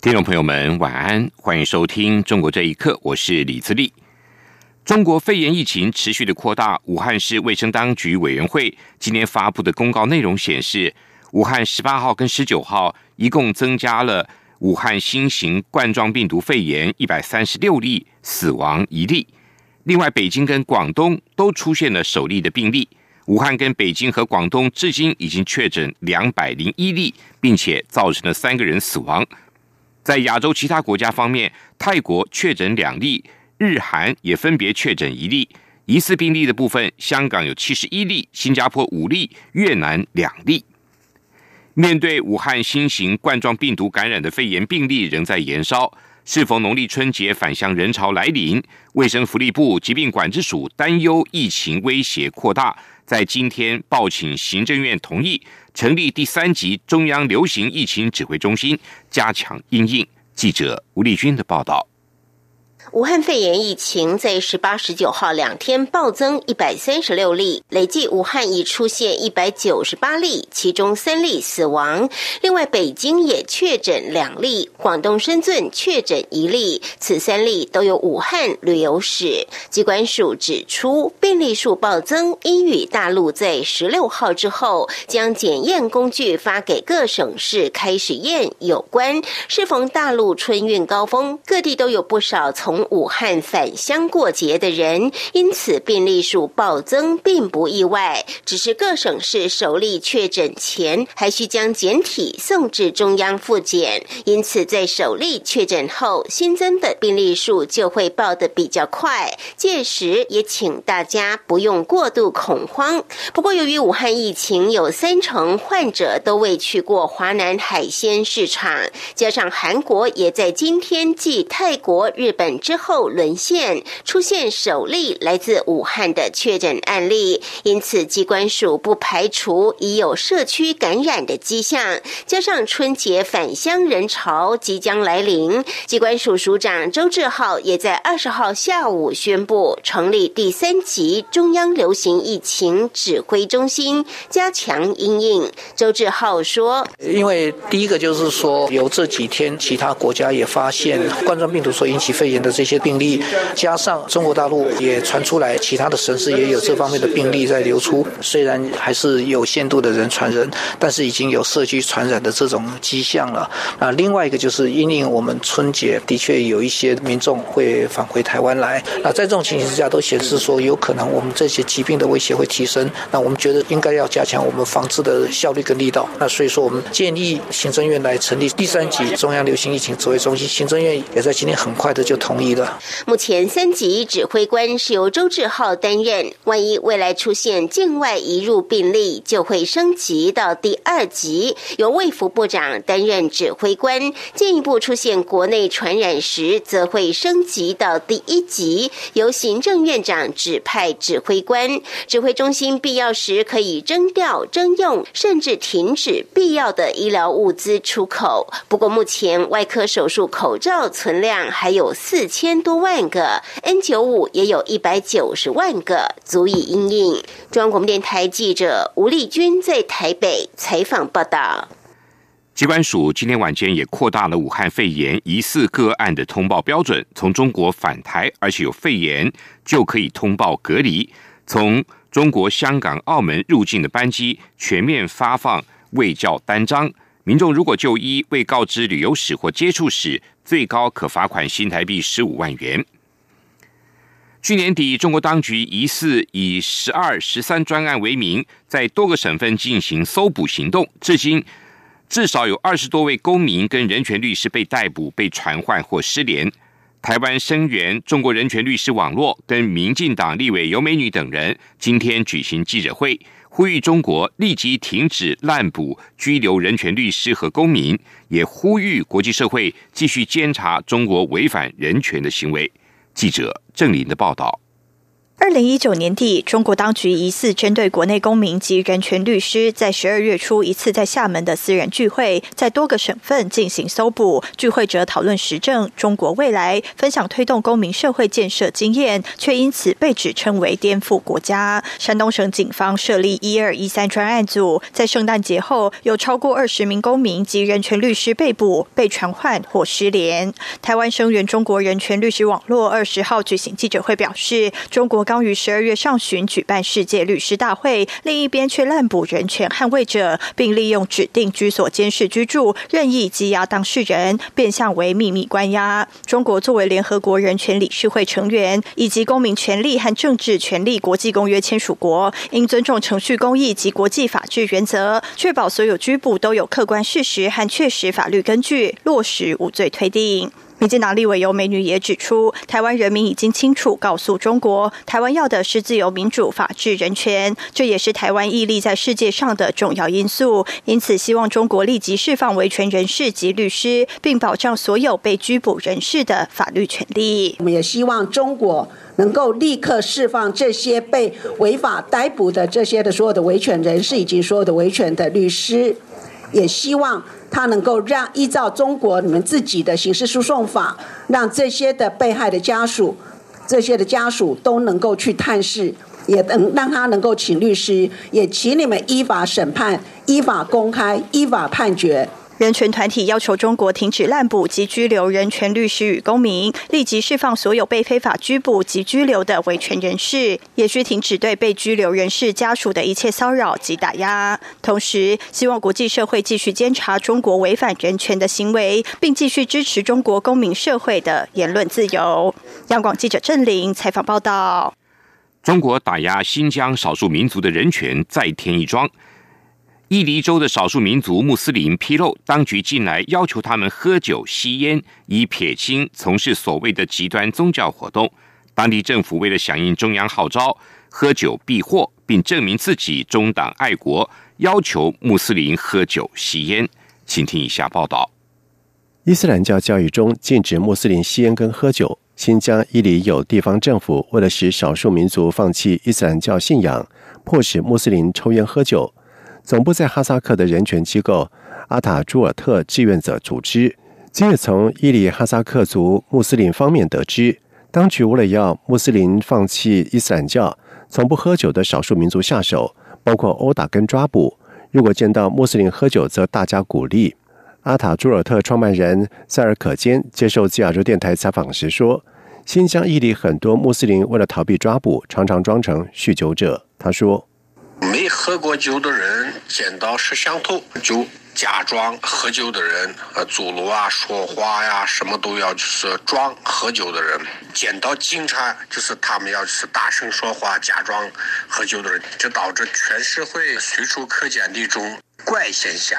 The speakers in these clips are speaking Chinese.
听众朋友们，晚安，欢迎收听《中国这一刻》，我是李自立。中国肺炎疫情持续的扩大，武汉市卫生当局委员会今天发布的公告内容显示，武汉十八号跟十九号一共增加了武汉新型冠状病毒肺炎一百三十六例，死亡一例。另外，北京跟广东都出现了首例的病例。武汉跟北京和广东至今已经确诊两百零一例，并且造成了三个人死亡。在亚洲其他国家方面，泰国确诊两例，日韩也分别确诊一例。疑似病例的部分，香港有七十一例，新加坡五例，越南两例。面对武汉新型冠状病毒感染的肺炎病例仍在延烧，是否农历春节返乡人潮来临，卫生福利部疾病管制署担忧疫情威胁扩大。在今天报请行政院同意成立第三级中央流行疫情指挥中心，加强应应。记者吴丽君的报道。武汉肺炎疫情在十八、十九号两天暴增一百三十六例，累计武汉已出现一百九十八例，其中三例死亡。另外，北京也确诊两例，广东深圳确诊一例，此三例都有武汉旅游史。机关署指出，病例数暴增，因与大陆在十六号之后将检验工具发给各省市开始验有关。适逢大陆春运高峰，各地都有不少从武汉返乡过节的人，因此病例数暴增并不意外，只是各省市首例确诊前还需将检体送至中央复检，因此在首例确诊后新增的病例数就会报得比较快。届时也请大家不用过度恐慌。不过，由于武汉疫情有三成患者都未去过华南海鲜市场，加上韩国也在今天继泰国、日本。之后沦陷，出现首例来自武汉的确诊案例，因此机关署不排除已有社区感染的迹象。加上春节返乡人潮即将来临，机关署署长周志浩也在二十号下午宣布成立第三级中央流行疫情指挥中心，加强应应。周志浩说：“因为第一个就是说，有这几天其他国家也发现冠状病毒所引起肺炎的。”这些病例加上中国大陆也传出来，其他的城市也有这方面的病例在流出。虽然还是有限度的人传人，但是已经有社区传染的这种迹象了。啊，另外一个就是因应我们春节的确有一些民众会返回台湾来。那在这种情形之下，都显示说有可能我们这些疾病的威胁会提升。那我们觉得应该要加强我们防治的效率跟力道。那所以说，我们建议行政院来成立第三级中央流行疫情指挥中心。行政院也在今天很快的就同意。目前三级指挥官是由周志浩担任，万一未来出现境外移入病例，就会升级到第二级，由卫福部长担任指挥官；进一步出现国内传染时，则会升级到第一级，由行政院长指派指挥官。指挥中心必要时可以征调、征用，甚至停止必要的医疗物资出口。不过，目前外科手术口罩存量还有四千。千多万个 N 九五也有一百九十万个，足以应应。中央广播电台记者吴丽君在台北采访报道。机关署今天晚间也扩大了武汉肺炎疑似个案的通报标准，从中国返台而且有肺炎就可以通报隔离。从中国香港、澳门入境的班机全面发放卫教单张。民众如果就医未告知旅游史或接触史，最高可罚款新台币十五万元。去年底，中国当局疑似以“十二、十三”专案为名，在多个省份进行搜捕行动，至今至少有二十多位公民跟人权律师被逮捕、被传唤或失联。台湾声援中国人权律师网络跟民进党立委尤美女等人今天举行记者会。呼吁中国立即停止滥捕、拘留人权律师和公民，也呼吁国际社会继续监察中国违反人权的行为。记者郑林的报道。二零一九年底，中国当局疑似针对国内公民及人权律师，在十二月初一次在厦门的私人聚会，在多个省份进行搜捕。聚会者讨论时政、中国未来，分享推动公民社会建设经验，却因此被指称为颠覆国家。山东省警方设立一二一三专案组，在圣诞节后，有超过二十名公民及人权律师被捕、被传唤或失联。台湾声援中国人权律师网络二十号举行记者会表示，中国。刚于十二月上旬举办世界律师大会，另一边却滥捕人权捍卫者，并利用指定居所监视居住，任意羁押当事人，变相为秘密关押。中国作为联合国人权理事会成员，以及公民权利和政治权利国际公约签署国，应尊重程序公义及国际法治原则，确保所有拘捕都有客观事实和确实法律根据，落实无罪推定。民进党立委尤美女也指出，台湾人民已经清楚告诉中国，台湾要的是自由、民主、法治、人权，这也是台湾屹立在世界上的重要因素。因此，希望中国立即释放维权人士及律师，并保障所有被拘捕人士的法律权利。我们也希望中国能够立刻释放这些被违法逮捕的这些的所有的维权人士以及所有的维权的律师，也希望。他能够让依照中国你们自己的刑事诉讼法，让这些的被害的家属，这些的家属都能够去探视，也能让他能够请律师，也请你们依法审判、依法公开、依法判决。人权团体要求中国停止滥捕及拘留人权律师与公民，立即释放所有被非法拘捕及拘留的维权人士，也需停止对被拘留人士家属的一切骚扰及打压。同时，希望国际社会继续监察中国违反人权的行为，并继续支持中国公民社会的言论自由。央广记者郑玲采访报道：中国打压新疆少数民族的人权再添一桩。伊犁州的少数民族穆斯林披露，当局近来要求他们喝酒、吸烟，以撇清从事所谓的极端宗教活动。当地政府为了响应中央号召，喝酒避祸，并证明自己中党爱国，要求穆斯林喝酒、吸烟。请听以下报道：伊斯兰教教育中禁止穆斯林吸烟跟喝酒。新疆伊犁有地方政府为了使少数民族放弃伊斯兰教信仰，迫使穆斯林抽烟喝酒。总部在哈萨克的人权机构阿塔朱尔特志愿者组织，今日从伊犁哈萨克族穆斯林方面得知，当局为了要穆斯林放弃伊斯兰教，从不喝酒的少数民族下手，包括殴打跟抓捕。如果见到穆斯林喝酒，则大加鼓励。阿塔朱尔特创办人塞尔可坚接受自亚洲电台采访时说：“新疆伊犁很多穆斯林为了逃避抓捕，常常装成酗酒者。”他说。没喝过酒的人见到摄像头就假装喝酒的人，呃，走路啊、说话呀，什么都要就是装喝酒的人。见到警察就是他们要是大声说话，假装喝酒的人，这导致全社会随处可见的一种怪现象。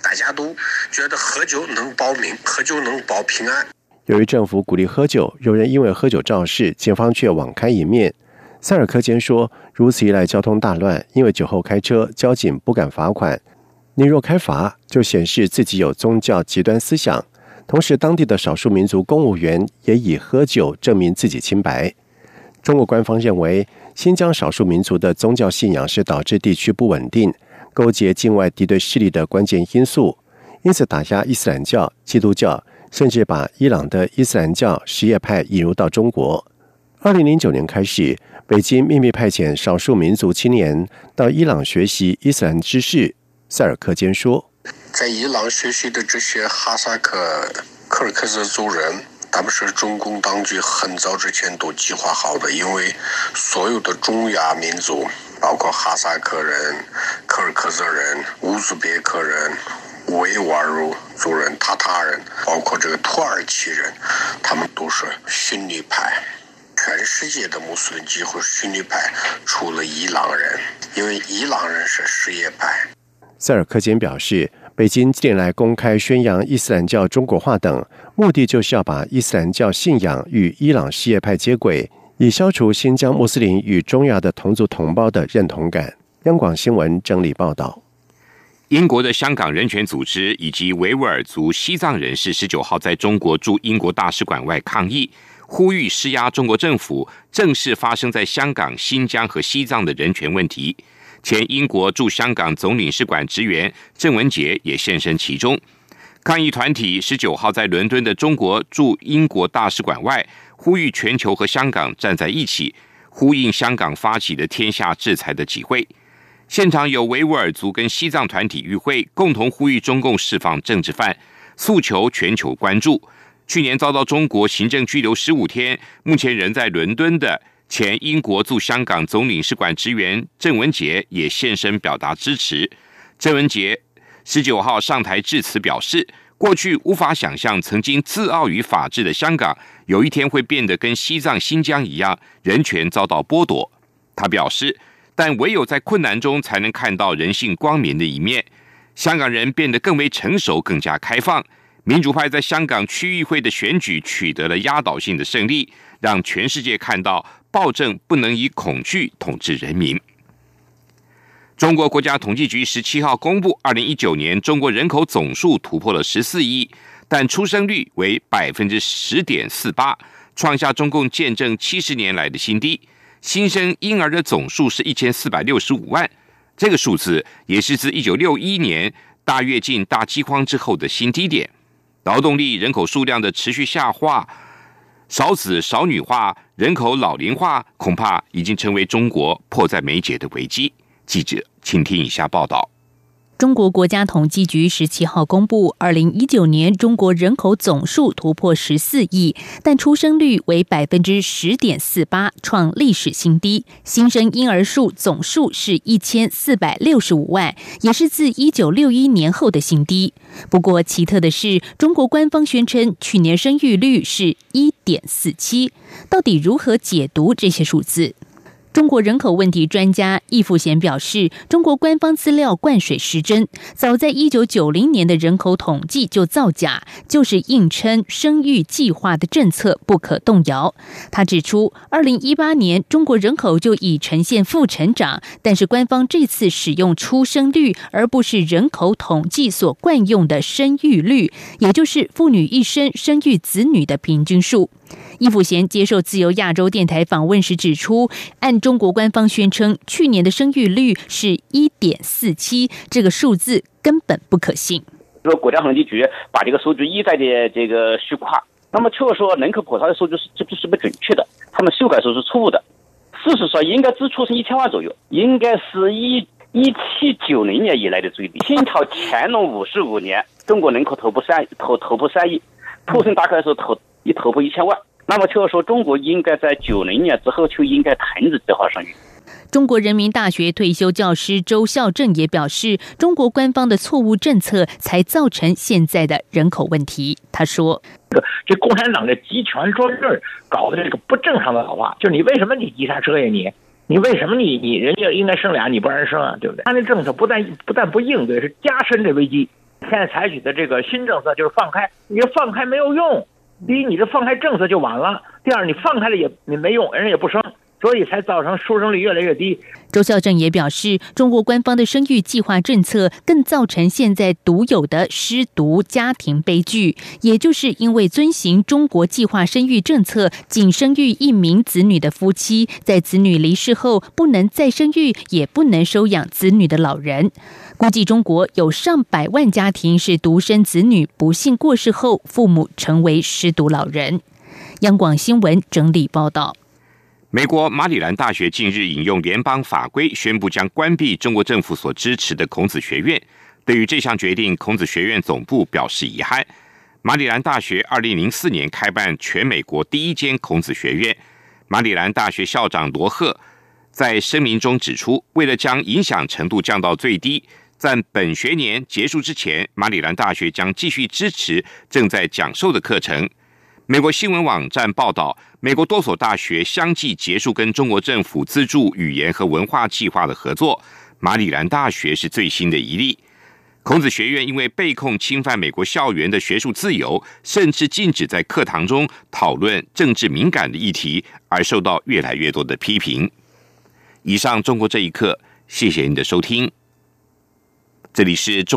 大家都觉得喝酒能保命，喝酒能保平安。由于政府鼓励喝酒，有人因为喝酒肇事，警方却网开一面。塞尔科坚说：“如此一来，交通大乱，因为酒后开车，交警不敢罚款。你若开罚，就显示自己有宗教极端思想。同时，当地的少数民族公务员也以喝酒证明自己清白。中国官方认为，新疆少数民族的宗教信仰是导致地区不稳定、勾结境外敌对势力的关键因素，因此打压伊斯兰教、基督教，甚至把伊朗的伊斯兰教什叶派引入到中国。二零零九年开始。”北京秘密派遣少数民族青年到伊朗学习伊斯兰知识。塞尔克坚说：“在伊朗学习的这些哈萨克、柯尔克孜族人，他们是中共当局很早之前都计划好的，因为所有的中亚民族，包括哈萨克人、柯尔克孜人、乌兹别克人、维吾尔族人、塔塔人，包括这个土耳其人，他们都是逊尼派。”全世界的穆斯林几乎是逊尼派，除了伊朗人，因为伊朗人是什叶派。塞尔克坚表示，北京近年来公开宣扬伊斯兰教中国化等，目的就是要把伊斯兰教信仰与伊朗什叶派接轨，以消除新疆穆斯林与中亚的同族同胞的认同感。央广新闻整理报道。英国的香港人权组织以及维吾尔族西藏人士十九号在中国驻英国大使馆外抗议，呼吁施压中国政府正视发生在香港、新疆和西藏的人权问题。前英国驻香港总领事馆职员郑文杰也现身其中。抗议团体十九号在伦敦的中国驻英国大使馆外呼吁全球和香港站在一起，呼应香港发起的天下制裁的集会。现场有维吾尔族跟西藏团体与会，共同呼吁中共释放政治犯，诉求全球关注。去年遭到中国行政拘留十五天，目前仍在伦敦的前英国驻香港总领事馆职员郑文杰也现身表达支持。郑文杰十九号上台致辞表示，过去无法想象曾经自傲于法治的香港，有一天会变得跟西藏、新疆一样，人权遭到剥夺。他表示。但唯有在困难中，才能看到人性光明的一面。香港人变得更为成熟、更加开放。民主派在香港区议会的选举取得了压倒性的胜利，让全世界看到暴政不能以恐惧统治人民。中国国家统计局十七号公布，二零一九年中国人口总数突破了十四亿，但出生率为百分之十点四八，创下中共建政七十年来的新低。新生婴儿的总数是一千四百六十五万，这个数字也是自一九六一年大跃进、大饥荒之后的新低点。劳动力人口数量的持续下滑，少子少女化、人口老龄化，恐怕已经成为中国迫在眉睫的危机。记者，请听以下报道。中国国家统计局十七号公布，二零一九年中国人口总数突破十四亿，但出生率为百分之十点四八，创历史新低。新生婴儿数总数是一千四百六十五万，也是自一九六一年后的新低。不过，奇特的是，中国官方宣称去年生育率是一点四七，到底如何解读这些数字？中国人口问题专家易富贤表示，中国官方资料灌水失真，早在一九九零年的人口统计就造假，就是硬称生育计划的政策不可动摇。他指出，二零一八年中国人口就已呈现负成长，但是官方这次使用出生率，而不是人口统计所惯用的生育率，也就是妇女一生生育子女的平均数。易富贤接受自由亚洲电台访问时指出，按中国官方宣称，去年的生育率是一点四七，这个数字根本不可信。说国家统计局把这个数据一再的这个虚夸，那么确实说人口普查的数据是这不是不准确的，他们修改时是错误的。事实上，应该只出生一千万左右，应该是一一七九零年以来的最低。清朝乾隆五十五年，中国人口突破三突突破三亿，出生大概是头一突破一千万。那么就是说，中国应该在九零年之后就应该停止计划生育。中国人民大学退休教师周孝正也表示，中国官方的错误政策才造成现在的人口问题。他说：“这这共产党的集权专制搞的这个不正常的老话，就你为什么你急刹车呀？你你为什么你你人家应该生俩你不让人生啊？对不对？他那政策不但不但不应对，是加深这危机。现在采取的这个新政策就是放开，你放开没有用。”第一，你这放开政策就晚了；第二，你放开了也你没用，人也不生，所以才造成出生率越来越低。周孝正也表示，中国官方的生育计划政策更造成现在独有的失独家庭悲剧，也就是因为遵循中国计划生育政策，仅生育一名子女的夫妻，在子女离世后不能再生育，也不能收养子女的老人。估计中国有上百万家庭是独生子女不幸过世后，父母成为失独老人。央广新闻整理报道：美国马里兰大学近日引用联邦法规，宣布将关闭中国政府所支持的孔子学院。对于这项决定，孔子学院总部表示遗憾。马里兰大学二零零四年开办全美国第一间孔子学院。马里兰大学校长罗赫在声明中指出，为了将影响程度降到最低。在本学年结束之前，马里兰大学将继续支持正在讲授的课程。美国新闻网站报道，美国多所大学相继结束跟中国政府资助语言和文化计划的合作。马里兰大学是最新的一例。孔子学院因为被控侵犯美国校园的学术自由，甚至禁止在课堂中讨论政治敏感的议题，而受到越来越多的批评。以上，中国这一刻。谢谢您的收听，这里是中。